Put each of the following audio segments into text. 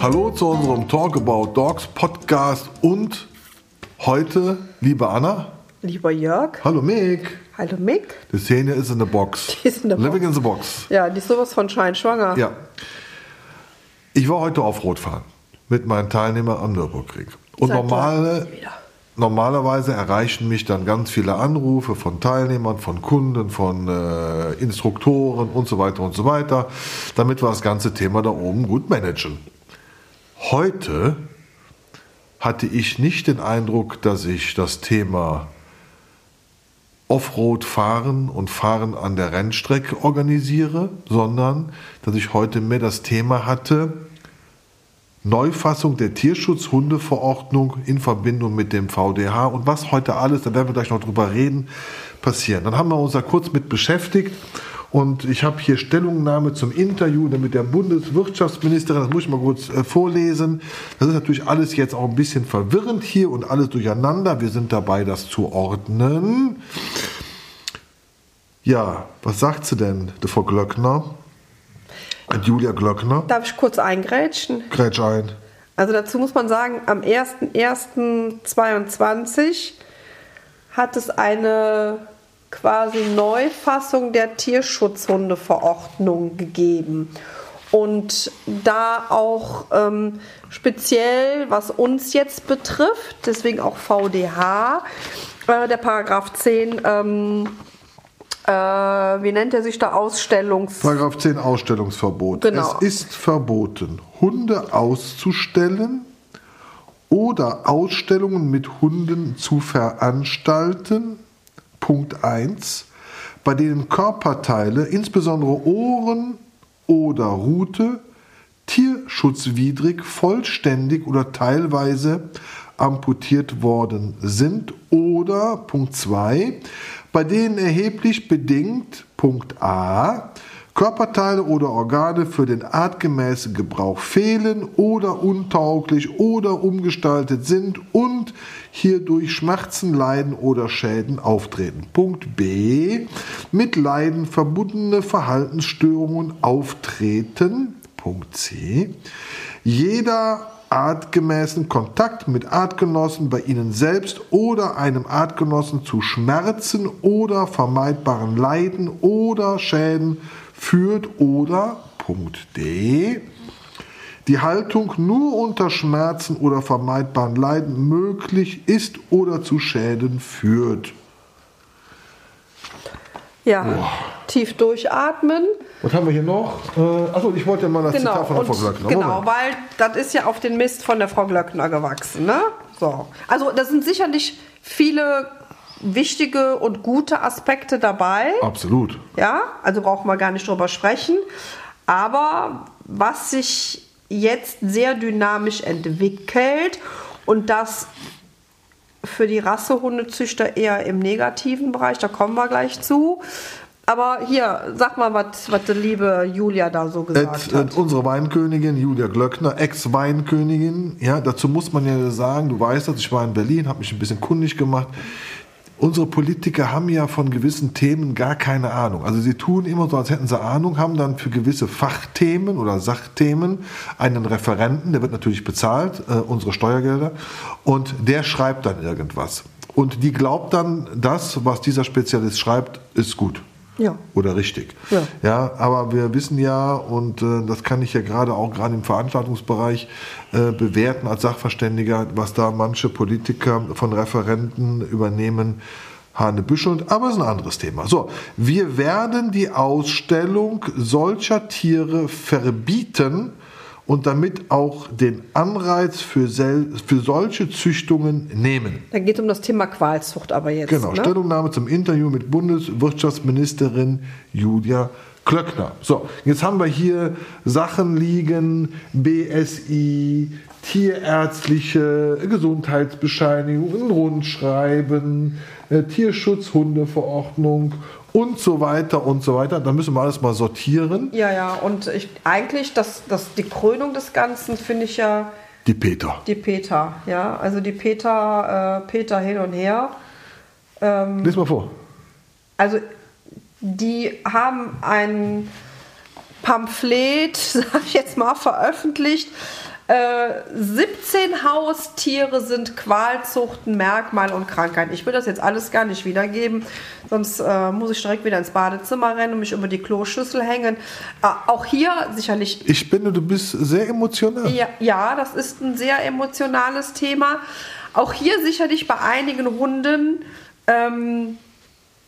Hallo zu unserem Talk About Dogs Podcast und heute, liebe Anna. Lieber Jörg. Hallo Mick. Hallo Mick. Die Szene ist in der Box. Die ist in der Living Box. in the Box. Ja, die ist sowas von scheinschwanger. Ja. Ich war heute auf Rotfahren mit meinen Teilnehmern am Nürburgring. Und Seit normale, normalerweise erreichen mich dann ganz viele Anrufe von Teilnehmern, von Kunden, von äh, Instruktoren und so weiter und so weiter, damit wir das ganze Thema da oben gut managen. Heute hatte ich nicht den Eindruck, dass ich das Thema Offroad fahren und fahren an der Rennstrecke organisiere, sondern dass ich heute mehr das Thema hatte, Neufassung der Tierschutzhundeverordnung in Verbindung mit dem VDH und was heute alles, da werden wir gleich noch drüber reden, passieren. Dann haben wir uns da kurz mit beschäftigt und ich habe hier Stellungnahme zum Interview mit der Bundeswirtschaftsministerin, das muss ich mal kurz äh, vorlesen. Das ist natürlich alles jetzt auch ein bisschen verwirrend hier und alles durcheinander. Wir sind dabei, das zu ordnen. Ja, was sagt sie denn, Frau Glöckner? Julia Glöckner? Darf ich kurz eingrätschen? Grätsch ein. Also dazu muss man sagen, am 01.01.22 hat es eine quasi Neufassung der Tierschutzhundeverordnung gegeben. Und da auch ähm, speziell, was uns jetzt betrifft, deswegen auch VDH, äh, der Paragraph 10, ähm, äh, wie nennt er sich da, Ausstellungs... Paragraph 10 Ausstellungsverbot. Genau. Es ist verboten, Hunde auszustellen oder Ausstellungen mit Hunden zu veranstalten. Punkt 1, bei denen Körperteile, insbesondere Ohren oder Rute, tierschutzwidrig, vollständig oder teilweise amputiert worden sind oder Punkt 2, bei denen erheblich bedingt Punkt A Körperteile oder Organe für den artgemäßen Gebrauch fehlen oder untauglich oder umgestaltet sind und hierdurch Schmerzen, Leiden oder Schäden auftreten. Punkt B. Mit Leiden verbundene Verhaltensstörungen auftreten. Punkt C. Jeder artgemäßen Kontakt mit Artgenossen bei ihnen selbst oder einem Artgenossen zu Schmerzen oder vermeidbaren Leiden oder Schäden führt oder Punkt D die Haltung nur unter Schmerzen oder vermeidbaren Leiden möglich ist oder zu Schäden führt. Ja, tief durchatmen. Was haben wir hier noch? Äh, achso, ich wollte ja mal das Genau, Zitat von der und, Frau Glöckner. genau, Moment. weil das ist ja auf den Mist von der Frau Glöckner gewachsen. Ne? So. Also da sind sicherlich viele wichtige und gute Aspekte dabei. Absolut. Ja, also brauchen wir gar nicht drüber sprechen. Aber was sich jetzt sehr dynamisch entwickelt und das für die Rassehundezüchter eher im negativen Bereich, da kommen wir gleich zu. Aber hier, sag mal, was was die liebe Julia da so gesagt Et, hat. et, unsere Weinkönigin Julia Glöckner, Ex-Weinkönigin, ja, dazu muss man ja sagen, du weißt das, ich war in Berlin, habe mich ein bisschen kundig gemacht. Unsere Politiker haben ja von gewissen Themen gar keine Ahnung. Also sie tun immer so, als hätten sie Ahnung, haben dann für gewisse Fachthemen oder Sachthemen einen Referenten, der wird natürlich bezahlt, äh, unsere Steuergelder, und der schreibt dann irgendwas. Und die glaubt dann, das, was dieser Spezialist schreibt, ist gut. Ja. Oder richtig. Ja. Ja, aber wir wissen ja, und äh, das kann ich ja gerade auch gerade im Veranstaltungsbereich äh, bewerten als Sachverständiger, was da manche Politiker von Referenten übernehmen, hanebüschelnd, aber es ist ein anderes Thema. So, wir werden die Ausstellung solcher Tiere verbieten und damit auch den Anreiz für, für solche Züchtungen nehmen. Da geht es um das Thema Qualzucht aber jetzt. Genau, ne? Stellungnahme zum Interview mit Bundeswirtschaftsministerin Julia Klöckner. So, jetzt haben wir hier Sachen liegen, BSI, tierärztliche Gesundheitsbescheinigung, ein Rundschreiben, äh, Tierschutzhundeverordnung und so weiter und so weiter. Da müssen wir alles mal sortieren. Ja, ja, und ich, eigentlich, das, das, die Krönung des Ganzen finde ich ja Die Peter. Die Peter, ja. Also die Peter, äh, Peter hin und her. Ähm, Lies mal vor. Also die haben ein Pamphlet, sag ich jetzt mal, veröffentlicht. Äh, 17 Haustiere sind Qualzuchten, Merkmal und Krankheiten. Ich will das jetzt alles gar nicht wiedergeben, sonst äh, muss ich direkt wieder ins Badezimmer rennen und mich über die Kloschüssel hängen. Äh, auch hier sicherlich. Ich finde, du bist sehr emotional. Ja, ja, das ist ein sehr emotionales Thema. Auch hier sicherlich bei einigen Hunden ähm,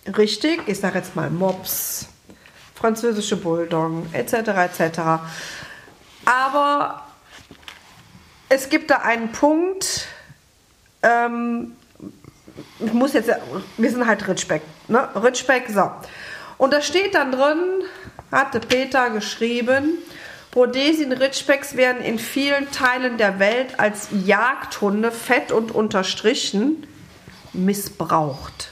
richtig. Ich sage jetzt mal Mops, französische Bulldoggen etc. etc. Aber es gibt da einen Punkt, ähm, ich muss jetzt, wir sind halt Ritschbeck, ne? Ritschbeck, so. Und da steht dann drin, hatte Peter geschrieben, Rhodesien Ritschbecks werden in vielen Teilen der Welt als Jagdhunde fett und unterstrichen missbraucht.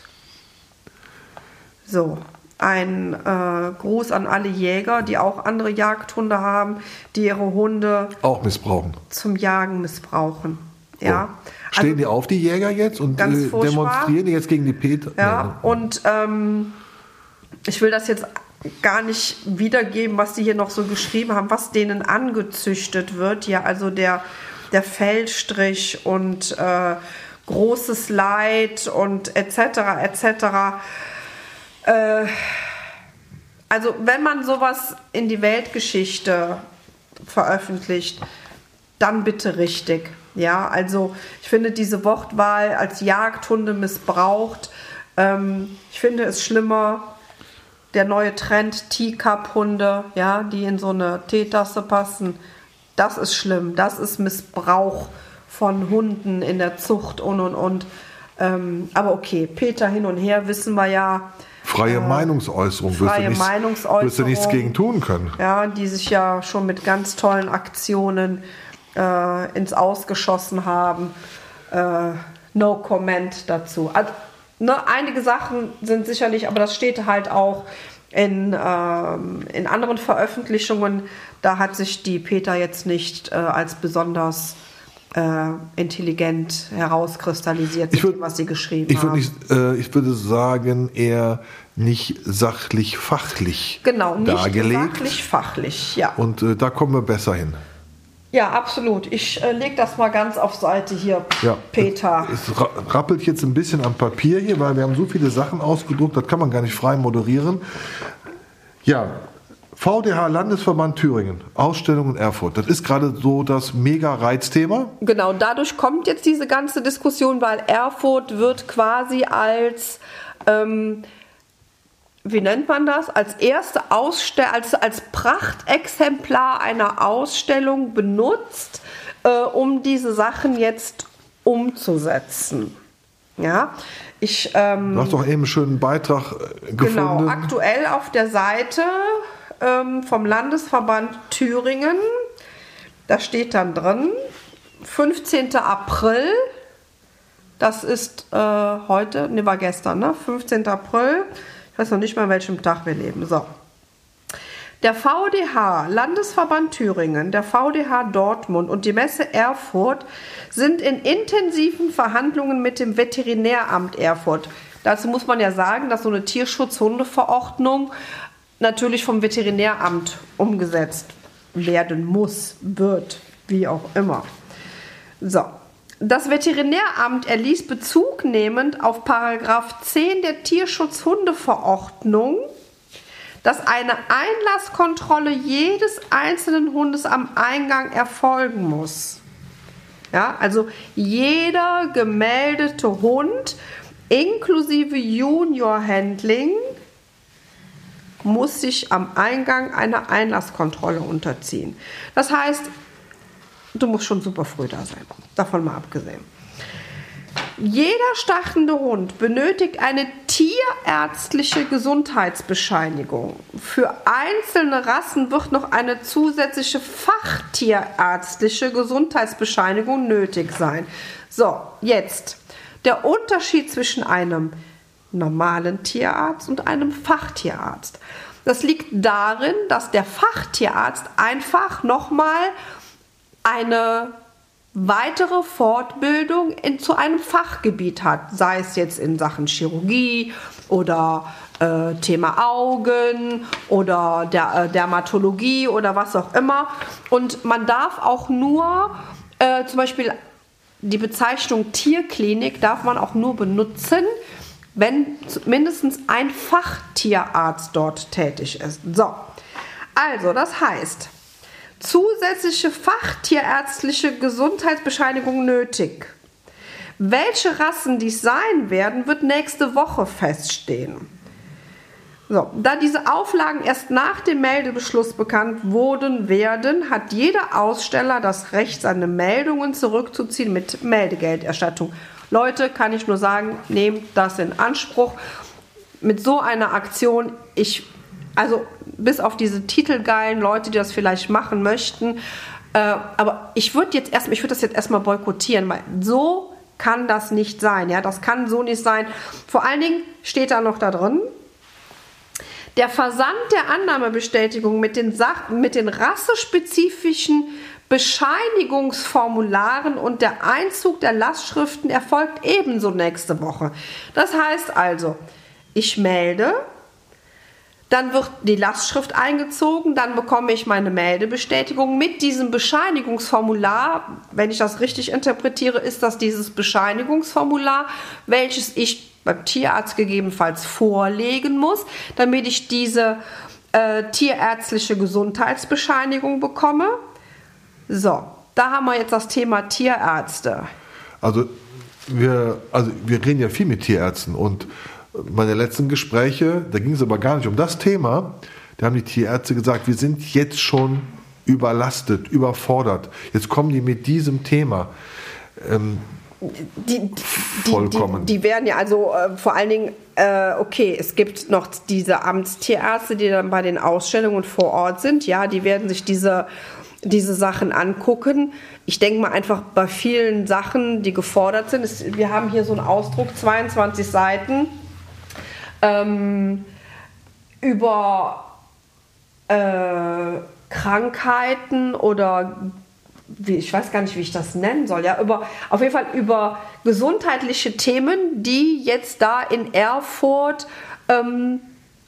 So, ein äh, Gruß an alle Jäger, die auch andere Jagdhunde haben, die ihre Hunde auch missbrauchen. Zum Jagen missbrauchen. Ja. Oh. Stehen also, die auf, die Jäger jetzt, und äh, demonstrieren die jetzt gegen die Peter? Ja, nee. und ähm, ich will das jetzt gar nicht wiedergeben, was die hier noch so geschrieben haben, was denen angezüchtet wird. Ja, also der, der Feldstrich und äh, großes Leid und etc. etc. Äh, also wenn man sowas in die Weltgeschichte veröffentlicht, dann bitte richtig. Ja, also ich finde diese Wortwahl als Jagdhunde missbraucht. Ähm, ich finde es schlimmer, der neue Trend Teacup-Hunde, ja, die in so eine Teetasse passen. Das ist schlimm. Das ist Missbrauch von Hunden in der Zucht und und und. Ähm, aber okay, Peter hin und her wissen wir ja. Freie äh, Meinungsäußerung. Freie wirst du Meinungsäußerung. Wirst du nichts gegen tun können. Ja, die sich ja schon mit ganz tollen Aktionen äh, ins Ausgeschossen haben. Äh, no comment dazu. Also, ne, einige Sachen sind sicherlich, aber das steht halt auch in, ähm, in anderen Veröffentlichungen. Da hat sich die Peter jetzt nicht äh, als besonders äh, intelligent herauskristallisiert, ich würd, was sie geschrieben ich haben. Nicht, äh, ich würde sagen, eher nicht sachlich fachlich genau, nicht dargelegt. Sachlich fachlich, ja. Und äh, da kommen wir besser hin. Ja, absolut. Ich äh, lege das mal ganz auf Seite hier, ja, Peter. Es, es rappelt jetzt ein bisschen am Papier hier, weil wir haben so viele Sachen ausgedruckt, das kann man gar nicht frei moderieren. Ja, VDH Landesverband Thüringen, Ausstellung in Erfurt. Das ist gerade so das mega Reizthema. Genau, dadurch kommt jetzt diese ganze Diskussion, weil Erfurt wird quasi als, ähm, wie nennt man das, als erste Ausstellung, als, als Prachtexemplar einer Ausstellung benutzt, äh, um diese Sachen jetzt umzusetzen. Ja, ich. Ähm, du hast doch eben einen schönen Beitrag äh, gefunden. Genau, aktuell auf der Seite ähm, vom Landesverband Thüringen. Da steht dann drin, 15. April, das ist äh, heute, ne, war gestern, ne? 15. April. Weiß noch nicht mal, welchem Tag wir leben. So. Der VDH, Landesverband Thüringen, der VDH Dortmund und die Messe Erfurt sind in intensiven Verhandlungen mit dem Veterinäramt Erfurt. Dazu muss man ja sagen, dass so eine Tierschutzhundeverordnung natürlich vom Veterinäramt umgesetzt werden muss, wird, wie auch immer. So. Das Veterinäramt erließ Bezug nehmend auf Paragraph 10 der Tierschutzhundeverordnung, dass eine Einlasskontrolle jedes einzelnen Hundes am Eingang erfolgen muss. Ja, also jeder gemeldete Hund inklusive Junior Handling muss sich am Eingang einer Einlasskontrolle unterziehen. Das heißt, du musst schon super früh da sein. Davon mal abgesehen. Jeder stachende Hund benötigt eine tierärztliche Gesundheitsbescheinigung. Für einzelne Rassen wird noch eine zusätzliche fachtierärztliche Gesundheitsbescheinigung nötig sein. So, jetzt der Unterschied zwischen einem normalen Tierarzt und einem Fachtierarzt. Das liegt darin, dass der Fachtierarzt einfach nochmal eine weitere Fortbildung in, zu einem Fachgebiet hat, sei es jetzt in Sachen Chirurgie oder äh, Thema Augen oder der, äh, Dermatologie oder was auch immer. Und man darf auch nur äh, zum Beispiel die Bezeichnung Tierklinik darf man auch nur benutzen, wenn mindestens ein Fachtierarzt dort tätig ist. So, also das heißt, zusätzliche fachtierärztliche Gesundheitsbescheinigung nötig. Welche Rassen dies sein werden, wird nächste Woche feststehen. So, da diese Auflagen erst nach dem Meldebeschluss bekannt wurden, werden, hat jeder Aussteller das Recht, seine Meldungen zurückzuziehen mit Meldegelderstattung. Leute, kann ich nur sagen, nehmt das in Anspruch. Mit so einer Aktion, ich also bis auf diese titelgeilen Leute, die das vielleicht machen möchten. Äh, aber ich würde jetzt erstmal, ich würde das jetzt erstmal boykottieren, weil so kann das nicht sein. Ja, das kann so nicht sein. Vor allen Dingen steht da noch da drin, der Versand der Annahmebestätigung mit den, Sach mit den rassespezifischen Bescheinigungsformularen und der Einzug der Lastschriften erfolgt ebenso nächste Woche. Das heißt also, ich melde, dann wird die Lastschrift eingezogen, dann bekomme ich meine Meldebestätigung mit diesem Bescheinigungsformular. Wenn ich das richtig interpretiere, ist das dieses Bescheinigungsformular, welches ich beim Tierarzt gegebenenfalls vorlegen muss, damit ich diese äh, tierärztliche Gesundheitsbescheinigung bekomme. So, da haben wir jetzt das Thema Tierärzte. Also wir, also wir reden ja viel mit Tierärzten und meine letzten Gespräche, da ging es aber gar nicht um das Thema. Da haben die Tierärzte gesagt, wir sind jetzt schon überlastet, überfordert. Jetzt kommen die mit diesem Thema. Ähm, die, die, Vollkommen. Die, die, werden ja also äh, vor allen Dingen, äh, okay, es gibt noch diese Amtstierärzte, die dann bei den Ausstellungen vor Ort sind. Ja, die werden sich diese, diese Sachen angucken. Ich denke mal einfach bei vielen Sachen, die gefordert sind. Ist, wir haben hier so einen Ausdruck, 22 Seiten ähm, über äh, Krankheiten oder wie, ich weiß gar nicht, wie ich das nennen soll, ja, über, auf jeden Fall über gesundheitliche Themen, die jetzt da in Erfurt ähm,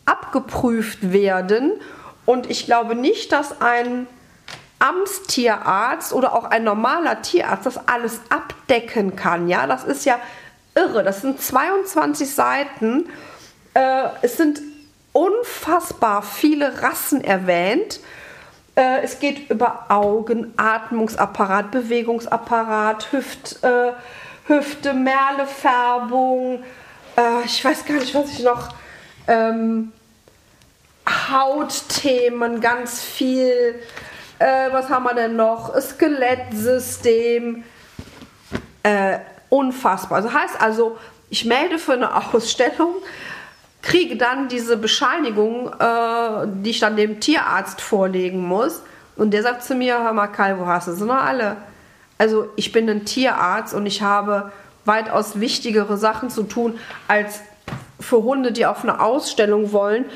abgeprüft werden. Und ich glaube nicht, dass ein Amtstierarzt oder auch ein normaler Tierarzt das alles abdecken kann. Ja, das ist ja irre. Das sind 22 Seiten äh, es sind unfassbar viele Rassen erwähnt. Äh, es geht über Augen, Atmungsapparat, Bewegungsapparat, Hüft, äh, Hüfte, Merlefärbung. Äh, ich weiß gar nicht, was ich noch. Ähm, Hautthemen, ganz viel. Äh, was haben wir denn noch? Skelettsystem. Äh, unfassbar. Also heißt also, ich melde für eine Ausstellung kriege dann diese Bescheinigung, äh, die ich dann dem Tierarzt vorlegen muss. Und der sagt zu mir, hör mal Kai, wo hast du sie noch alle? Also ich bin ein Tierarzt und ich habe weitaus wichtigere Sachen zu tun, als für Hunde, die auf eine Ausstellung wollen,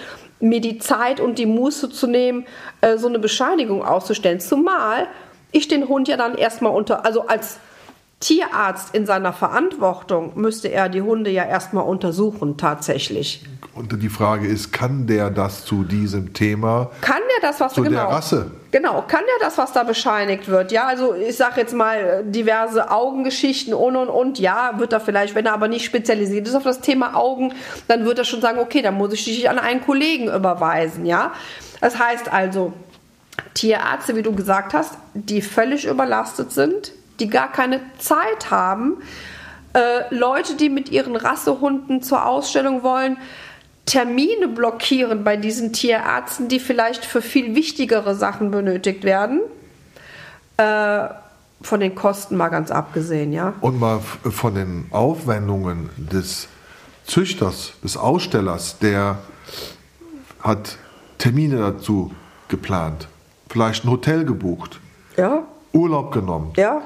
mir die Zeit und die Muße zu nehmen, äh, so eine Bescheinigung auszustellen. Zumal ich den Hund ja dann erstmal unter, also als Tierarzt in seiner Verantwortung müsste er die Hunde ja erstmal untersuchen, tatsächlich. Und die Frage ist, kann der das zu diesem Thema? Kann der das, was zu genau, der Rasse? Genau, kann der das, was da bescheinigt wird? Ja, also ich sage jetzt mal diverse Augengeschichten und und und. Ja, wird er vielleicht, wenn er aber nicht spezialisiert ist auf das Thema Augen, dann wird er schon sagen, okay, dann muss ich dich an einen Kollegen überweisen. Ja, das heißt also Tierärzte, wie du gesagt hast, die völlig überlastet sind, die gar keine Zeit haben. Äh, Leute, die mit ihren Rassehunden zur Ausstellung wollen, Termine blockieren bei diesen Tierärzten, die vielleicht für viel wichtigere Sachen benötigt werden. Äh, von den Kosten mal ganz abgesehen, ja. Und mal von den Aufwendungen des Züchters, des Ausstellers, der hat Termine dazu geplant, vielleicht ein Hotel gebucht, ja. Urlaub genommen. Ja.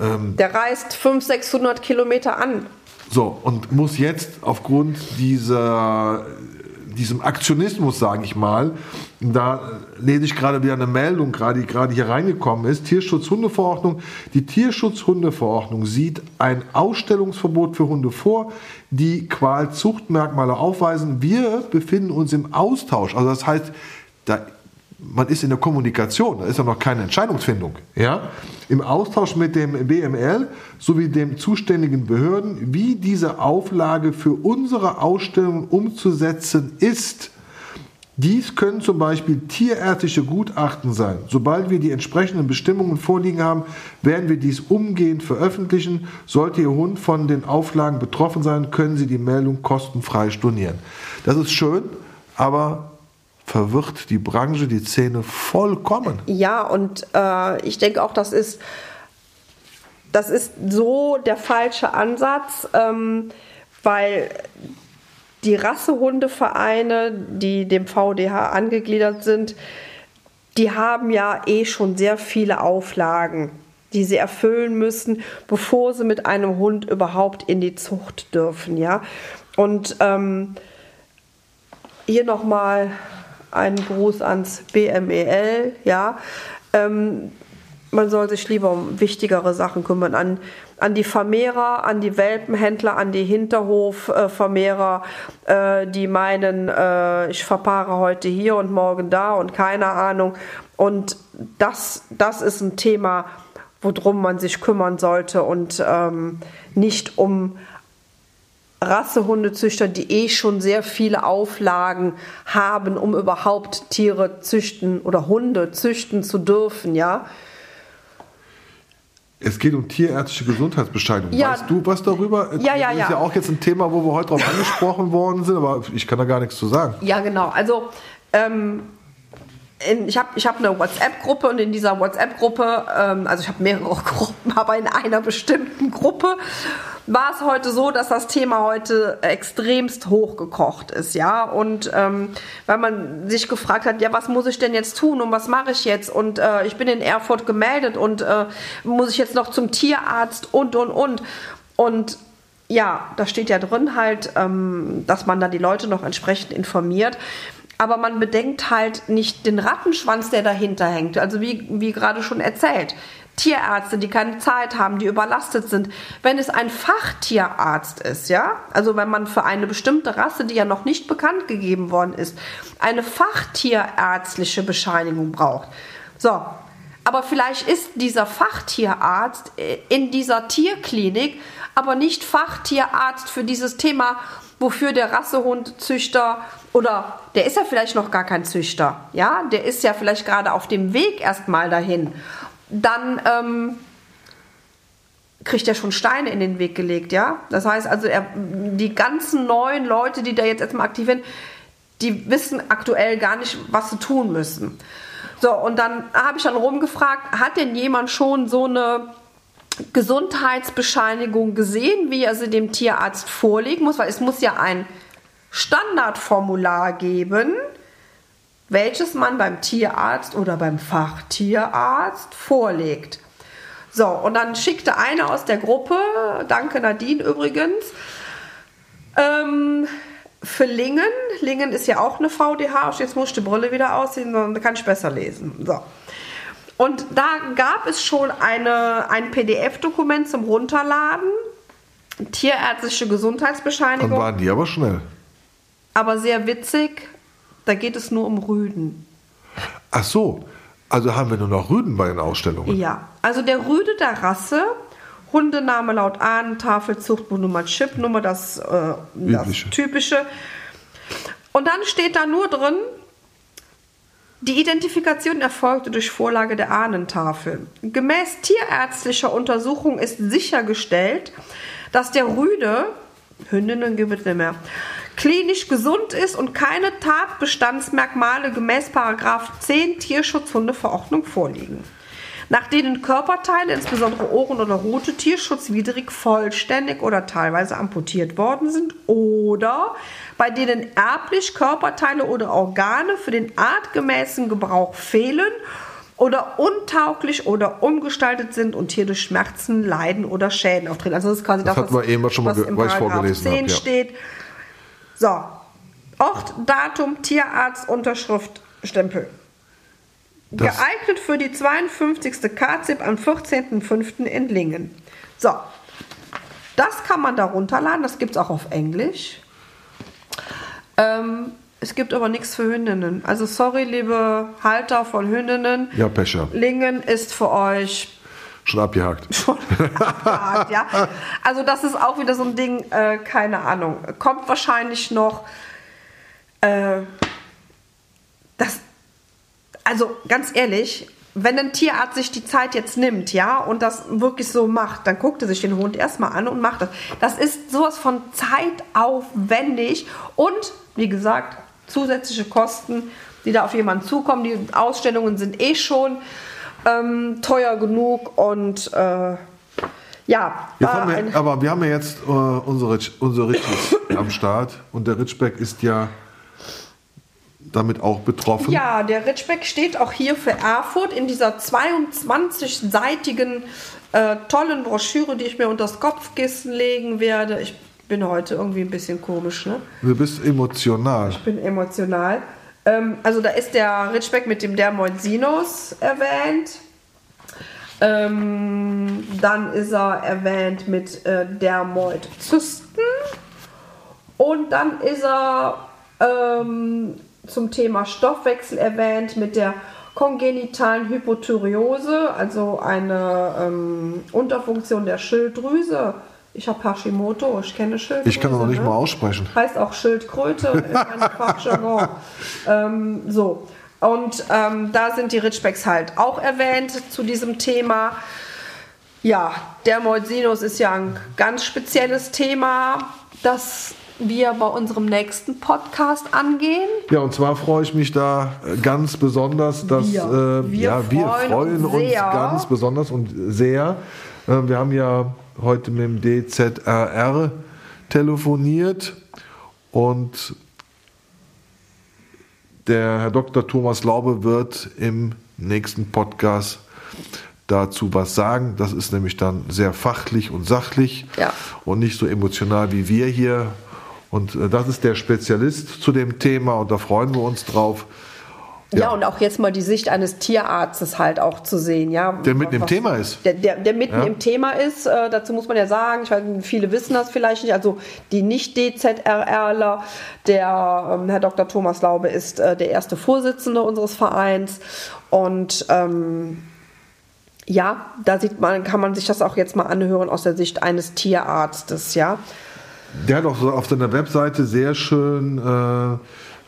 Ähm, der reist 500, 600 Kilometer an. So, und muss jetzt aufgrund dieser diesem Aktionismus, sage ich mal. Da lese ich gerade wieder eine Meldung, gerade, die gerade hier reingekommen ist. Tierschutzhundeverordnung. Die Tierschutzhundeverordnung sieht ein Ausstellungsverbot für Hunde vor, die Qualzuchtmerkmale aufweisen. Wir befinden uns im Austausch. Also das heißt, da man ist in der Kommunikation, da ist ja noch keine Entscheidungsfindung. Ja? Im Austausch mit dem BML sowie den zuständigen Behörden, wie diese Auflage für unsere Ausstellung umzusetzen ist. Dies können zum Beispiel tierärztliche Gutachten sein. Sobald wir die entsprechenden Bestimmungen vorliegen haben, werden wir dies umgehend veröffentlichen. Sollte Ihr Hund von den Auflagen betroffen sein, können Sie die Meldung kostenfrei stornieren. Das ist schön, aber verwirrt die Branche, die Szene vollkommen. Ja, und äh, ich denke auch, das ist, das ist so der falsche Ansatz, ähm, weil die Rassehundevereine, die dem VDH angegliedert sind, die haben ja eh schon sehr viele Auflagen, die sie erfüllen müssen, bevor sie mit einem Hund überhaupt in die Zucht dürfen, ja. Und ähm, hier nochmal ein Gruß ans BMEL, ja. Ähm, man soll sich lieber um wichtigere Sachen kümmern, an, an die Vermehrer, an die Welpenhändler, an die Hinterhofvermehrer, äh, die meinen, äh, ich verpaare heute hier und morgen da und keine Ahnung. Und das, das ist ein Thema, worum man sich kümmern sollte und ähm, nicht um Rassehundezüchter, die eh schon sehr viele Auflagen haben, um überhaupt Tiere züchten oder Hunde züchten zu dürfen, ja. Es geht um tierärztliche Gesundheitsbescheinigung. Ja. Weißt du was darüber? Ja, ja, das ist ja. ja auch jetzt ein Thema, wo wir heute drauf angesprochen worden sind, aber ich kann da gar nichts zu sagen. Ja, genau. Also ähm, in, ich habe ich hab eine WhatsApp-Gruppe und in dieser WhatsApp-Gruppe, ähm, also ich habe mehrere Gruppen, aber in einer bestimmten Gruppe war es heute so, dass das Thema heute extremst hochgekocht ist, ja. Und ähm, weil man sich gefragt hat, ja, was muss ich denn jetzt tun und was mache ich jetzt? Und äh, ich bin in Erfurt gemeldet und äh, muss ich jetzt noch zum Tierarzt und und und. Und ja, da steht ja drin halt, ähm, dass man da die Leute noch entsprechend informiert. Aber man bedenkt halt nicht den Rattenschwanz, der dahinter hängt. Also wie, wie gerade schon erzählt. Tierärzte, die keine Zeit haben, die überlastet sind. Wenn es ein Fachtierarzt ist, ja, also wenn man für eine bestimmte Rasse, die ja noch nicht bekannt gegeben worden ist, eine fachtierärztliche Bescheinigung braucht. So, aber vielleicht ist dieser Fachtierarzt in dieser Tierklinik aber nicht Fachtierarzt für dieses Thema, wofür der Rassehundzüchter oder der ist ja vielleicht noch gar kein Züchter, ja, der ist ja vielleicht gerade auf dem Weg erstmal dahin dann ähm, kriegt er schon Steine in den Weg gelegt, ja. Das heißt also, er, die ganzen neuen Leute, die da jetzt erstmal aktiv sind, die wissen aktuell gar nicht, was sie tun müssen. So, und dann habe ich dann rumgefragt, hat denn jemand schon so eine Gesundheitsbescheinigung gesehen, wie er sie dem Tierarzt vorlegen muss? Weil es muss ja ein Standardformular geben, welches man beim Tierarzt oder beim Fachtierarzt vorlegt. So, und dann schickte eine aus der Gruppe, danke Nadine übrigens, ähm, für Lingen. Lingen ist ja auch eine VDH. Jetzt muss ich die Brille wieder aussehen, dann kann ich besser lesen. So. Und da gab es schon eine, ein PDF-Dokument zum Runterladen. Tierärztliche Gesundheitsbescheinigung. Dann waren die aber schnell. Aber sehr witzig. Da geht es nur um Rüden. Ach so, also haben wir nur noch Rüden bei den Ausstellungen. Ja, also der Rüde der Rasse, Hundename laut Ahnentafel, Zuchtbuchnummer, Chipnummer, das, äh, das typische. Und dann steht da nur drin, die Identifikation erfolgte durch Vorlage der Ahnentafel. Gemäß tierärztlicher Untersuchung ist sichergestellt, dass der Rüde, Hündinnen gibt es nicht mehr, klinisch gesund ist und keine Tatbestandsmerkmale gemäß 10 Tierschutzhundeverordnung vorliegen, nach denen Körperteile, insbesondere Ohren oder Rute, tierschutzwidrig vollständig oder teilweise amputiert worden sind oder bei denen erblich Körperteile oder Organe für den artgemäßen Gebrauch fehlen oder untauglich oder umgestaltet sind und hier durch Schmerzen, Leiden oder Schäden auftreten. Also das ist quasi das, das, was, wir eben schon mal was im Paragraph 10 habe, ja. steht. So, Ort, Datum, Tierarzt, Unterschrift, Stempel. Das- Geeignet für die 52. KZIP am 14.05. in Lingen. So, das kann man da runterladen. Das gibt es auch auf Englisch. Ähm, es gibt aber nichts für Hündinnen. Also sorry, liebe Halter von Hündinnen. Ja, Pescher. Lingen ist für euch Schon abgehakt. schon abgehakt, ja. Also das ist auch wieder so ein Ding, äh, keine Ahnung. Kommt wahrscheinlich noch. Äh, also ganz ehrlich, wenn ein Tierarzt sich die Zeit jetzt nimmt, ja, und das wirklich so macht, dann guckt er sich den Hund erstmal an und macht das. Das ist sowas von zeitaufwendig und, wie gesagt, zusätzliche Kosten, die da auf jemanden zukommen. Die Ausstellungen sind eh schon ähm, teuer genug und äh, ja, wir, ein- aber wir haben ja jetzt äh, unsere, unsere Ritschis am Start und der Ritschbeck ist ja damit auch betroffen. Ja, der Ritschbeck steht auch hier für Erfurt in dieser 22-seitigen äh, tollen Broschüre, die ich mir unter das Kopfkissen legen werde. Ich bin heute irgendwie ein bisschen komisch, ne? Du bist emotional. Ich bin emotional. Ähm, also da ist der Ritschbeck mit dem Dermoid Sinus erwähnt. Ähm, dann ist er erwähnt mit äh, Dermoid Zysten. Und dann ist er ähm, zum Thema Stoffwechsel erwähnt mit der kongenitalen Hypothyreose, also eine ähm, Unterfunktion der Schilddrüse. Ich habe Hashimoto, ich kenne Schilddrüse. Ich kann das noch nicht ne? mal aussprechen. Heißt auch Schildkröte Fachjargon. ähm, so. Und ähm, da sind die Ritschbecks halt auch erwähnt zu diesem Thema. Ja, Dermoid Sinus ist ja ein ganz spezielles Thema, das wir bei unserem nächsten Podcast angehen. Ja, und zwar freue ich mich da äh, ganz besonders, dass Wir. äh, Wir ja, wir freuen freuen uns uns ganz besonders und sehr. Äh, wir haben ja heute mit dem DZRR telefoniert und der Herr Dr. Thomas Laube wird im nächsten Podcast dazu was sagen. Das ist nämlich dann sehr fachlich und sachlich Ja. und nicht so emotional wie wir hier. Und äh, das ist der Spezialist zu dem Thema und da freuen wir uns drauf. Ja. und auch jetzt mal die Sicht eines Tierarztes halt auch zu sehen, ja. Der mitten im Thema ist. Der, der, der mitten Ja. im Thema ist, äh, dazu muss man ja sagen, ich weiß, viele wissen das vielleicht nicht, also die Nicht-DZRRler, der ähm, Herr Dr. Thomas Laube ist äh, der erste Vorsitzende unseres Vereins und ähm, ja, da sieht man, kann man sich das auch jetzt mal anhören aus der Sicht eines Tierarztes, ja. Der hat auch so auf seiner Webseite sehr schön äh,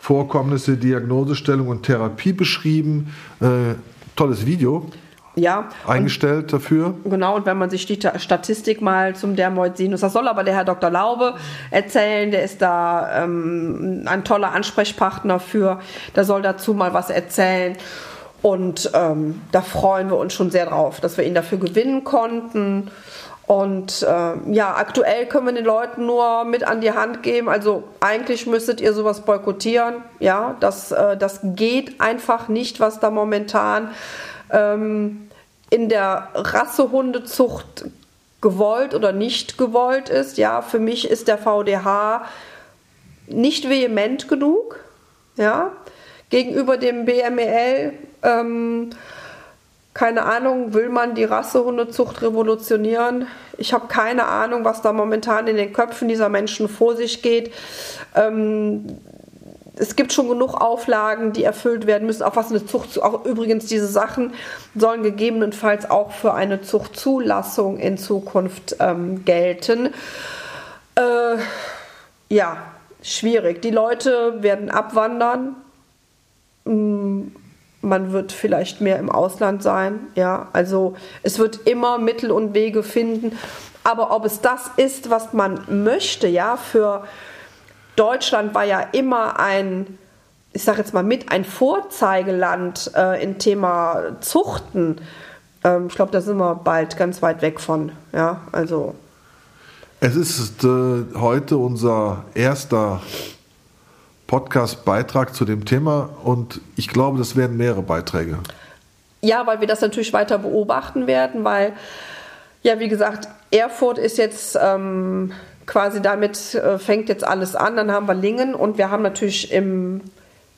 Vorkommnisse, Diagnosestellung und Therapie beschrieben. Äh, tolles Video Ja, eingestellt dafür. Genau, und wenn man sich die Ta- Statistik mal zum Dermoid Sinus, das soll aber der Herr Dr. Laube erzählen, der ist da ähm, ein toller Ansprechpartner für, der soll dazu mal was erzählen. Und ähm, da freuen wir uns schon sehr drauf, dass wir ihn dafür gewinnen konnten. Und ähm, ja, aktuell können wir den Leuten nur mit an die Hand geben. Also eigentlich müsstet ihr sowas boykottieren. Ja, das, äh, das geht einfach nicht, was da momentan ähm, in der Rassehundezucht gewollt oder nicht gewollt ist. Ja, für mich ist der VDH nicht vehement genug. Ja, gegenüber dem BMEL. Ähm, keine Ahnung, will man die Rassehundezucht revolutionieren? Ich habe keine Ahnung, was da momentan in den Köpfen dieser Menschen vor sich geht. Ähm, es gibt schon genug Auflagen, die erfüllt werden müssen, auch was eine Zucht, auch übrigens diese Sachen sollen gegebenenfalls auch für eine Zuchtzulassung in Zukunft ähm, gelten. Äh, ja, schwierig. Die Leute werden abwandern. Mm, Man wird vielleicht mehr im Ausland sein. Ja, also es wird immer Mittel und Wege finden. Aber ob es das ist, was man möchte, ja, für Deutschland war ja immer ein, ich sage jetzt mal mit, ein Vorzeigeland äh, im Thema Zuchten. Ähm, ich glaube, da sind wir bald ganz weit weg von. Ja, also Es ist äh, heute unser erster Podcast-Beitrag zu dem Thema und ich glaube, das werden mehrere Beiträge. Ja, weil wir das natürlich weiter beobachten werden, weil, ja, wie gesagt, Erfurt ist jetzt ähm, quasi damit äh, fängt jetzt alles an. Dann haben wir Lingen und wir haben natürlich im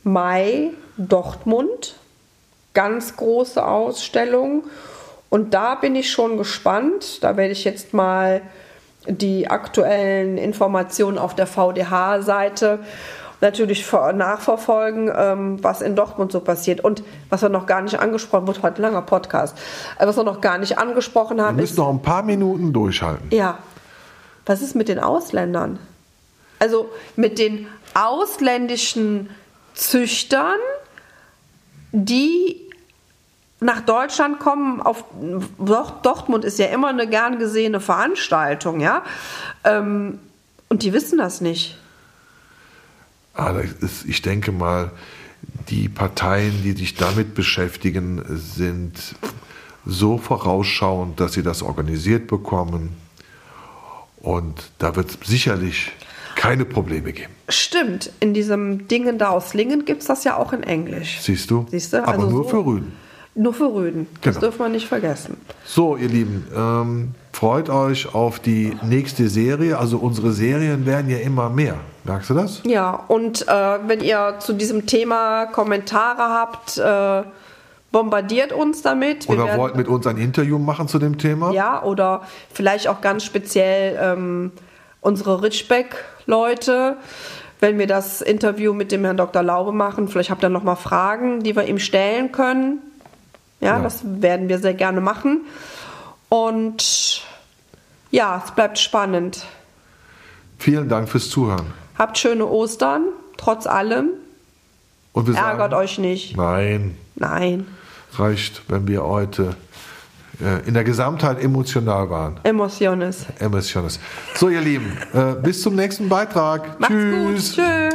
Mai Dortmund. Ganz große Ausstellung. Und da bin ich schon gespannt. Da werde ich jetzt mal die aktuellen Informationen auf der VDH-Seite natürlich nachverfolgen, ähm, was in Dortmund so passiert. Und was wir noch gar nicht angesprochen wird, heute ein langer Podcast, äh, was wir noch gar nicht angesprochen haben. Wir müssen ist, noch ein paar Minuten durchhalten. Ja. Was ist mit den Ausländern? Also mit den ausländischen Züchtern, die nach Deutschland kommen, auf Dortmund ist ja immer eine gern gesehene Veranstaltung, ja. Ähm, und die wissen das nicht. Ah, ist, ich denke mal, die Parteien, die sich damit beschäftigen, sind so vorausschauend, dass sie das organisiert bekommen. Und da wird es sicherlich keine Probleme geben. Stimmt, in diesem Dingen da aus Lingen gibt es das ja auch in Englisch. Siehst du? Siehst du? Aber Also nur so- für Rüden. Nur für Rüden. Das Genau. dürfen wir nicht vergessen. So, ihr Lieben, ähm, freut euch auf die nächste Serie. Also unsere Serien werden ja immer mehr. Merkst du das? Ja, und äh, wenn ihr zu diesem Thema Kommentare habt, äh, bombardiert uns damit. Wir Oder werden- wollt mit uns ein Interview machen zu dem Thema? Ja, oder vielleicht auch ganz speziell ähm, unsere Ritschbeck-Leute. Wenn wir das Interview mit dem Herrn Dr. Laube machen, vielleicht habt ihr noch mal Fragen, die wir ihm stellen können. Ja, Ja. das werden wir sehr gerne machen. Und ja, es bleibt spannend. Vielen Dank fürs Zuhören. Habt schöne Ostern, trotz allem. Und wir sagen, Ärgert euch nicht. Nein, Nein, reicht, wenn wir heute äh, in der Gesamtheit emotional waren. Emotiones. Emotiones. So, ihr Lieben, äh, bis zum nächsten Beitrag. Macht's Tschüss. gut. Tschö.